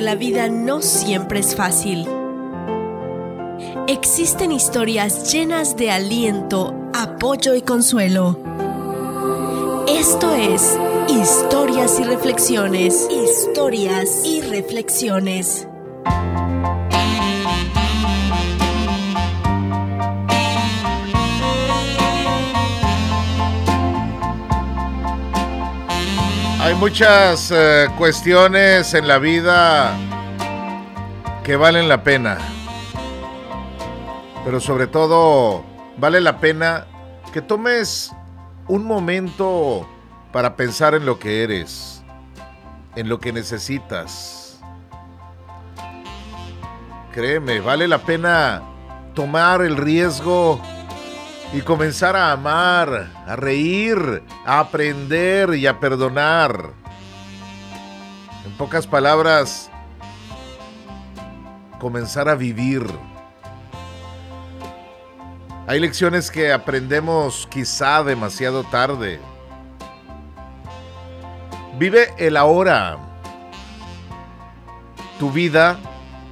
la vida no siempre es fácil. Existen historias llenas de aliento, apoyo y consuelo. Esto es Historias y Reflexiones. Historias y Reflexiones. Hay muchas eh, cuestiones en la vida que valen la pena. Pero sobre todo, vale la pena que tomes un momento para pensar en lo que eres, en lo que necesitas. Créeme, vale la pena tomar el riesgo y comenzar a amar, a reír, a aprender y a perdonar. En pocas palabras, comenzar a vivir. Hay lecciones que aprendemos quizá demasiado tarde. Vive el ahora. Tu vida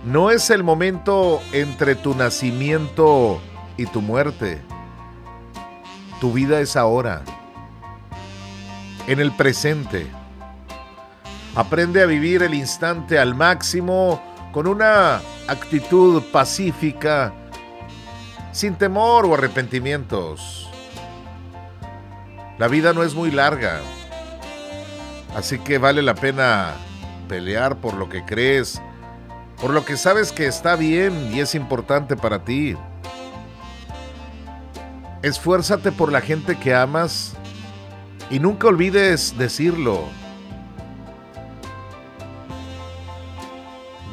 no es el momento entre tu nacimiento y tu muerte. Tu vida es ahora, en el presente. Aprende a vivir el instante al máximo con una actitud pacífica, sin temor o arrepentimientos. La vida no es muy larga, así que vale la pena pelear por lo que crees, por lo que sabes que está bien y es importante para ti. Esfuérzate por la gente que amas y nunca olvides decirlo.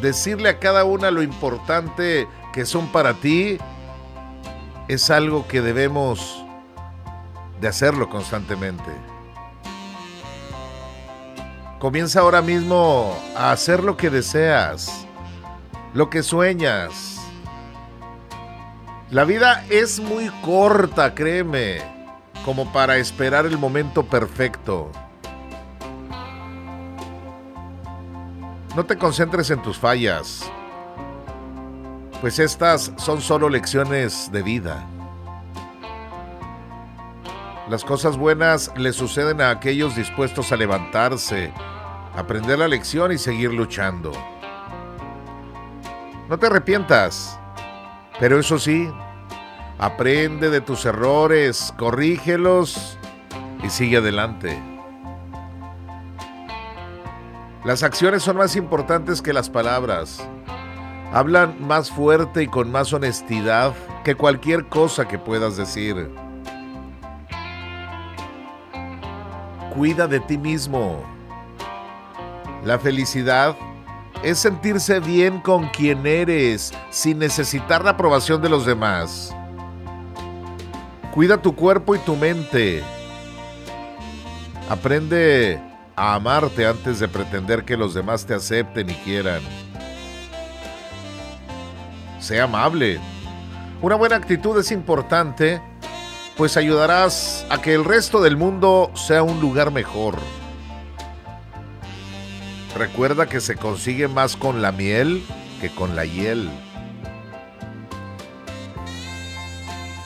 Decirle a cada una lo importante que son para ti es algo que debemos de hacerlo constantemente. Comienza ahora mismo a hacer lo que deseas, lo que sueñas la vida es muy corta, créeme, como para esperar el momento perfecto. No te concentres en tus fallas, pues estas son solo lecciones de vida. Las cosas buenas le suceden a aquellos dispuestos a levantarse, aprender la lección y seguir luchando. No te arrepientas, pero eso sí, Aprende de tus errores, corrígelos y sigue adelante. Las acciones son más importantes que las palabras. Hablan más fuerte y con más honestidad que cualquier cosa que puedas decir. Cuida de ti mismo. La felicidad es sentirse bien con quien eres sin necesitar la aprobación de los demás. Cuida tu cuerpo y tu mente. Aprende a amarte antes de pretender que los demás te acepten y quieran. Sea amable. Una buena actitud es importante, pues ayudarás a que el resto del mundo sea un lugar mejor. Recuerda que se consigue más con la miel que con la hiel.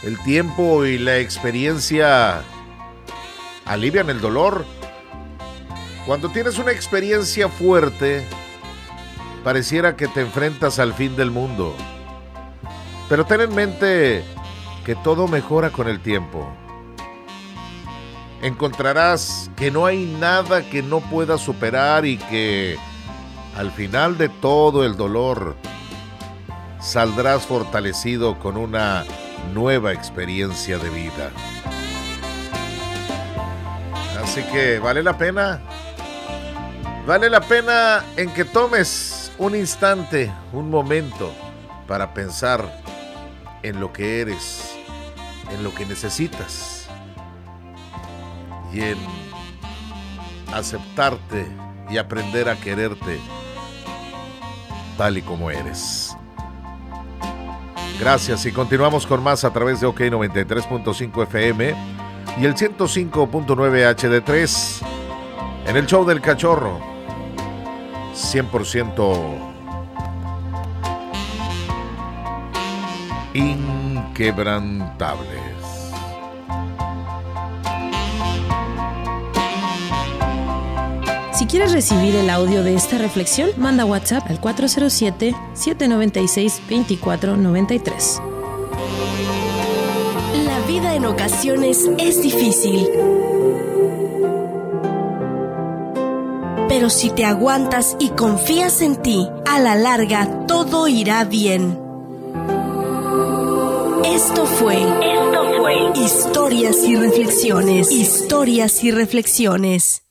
El tiempo y la experiencia alivian el dolor. Cuando tienes una experiencia fuerte, pareciera que te enfrentas al fin del mundo. Pero ten en mente que todo mejora con el tiempo. Encontrarás que no hay nada que no puedas superar y que al final de todo el dolor saldrás fortalecido con una nueva experiencia de vida. Así que vale la pena, vale la pena en que tomes un instante, un momento para pensar en lo que eres, en lo que necesitas y en aceptarte y aprender a quererte tal y como eres. Gracias y continuamos con más a través de OK 93.5 FM y el 105.9 HD3 en el show del cachorro. 100% inquebrantables. Si quieres recibir el audio de esta reflexión, manda WhatsApp al 407-796-2493. La vida en ocasiones es difícil. Pero si te aguantas y confías en ti, a la larga todo irá bien. Esto fue, Esto fue Historias y Reflexiones. Historias y Reflexiones.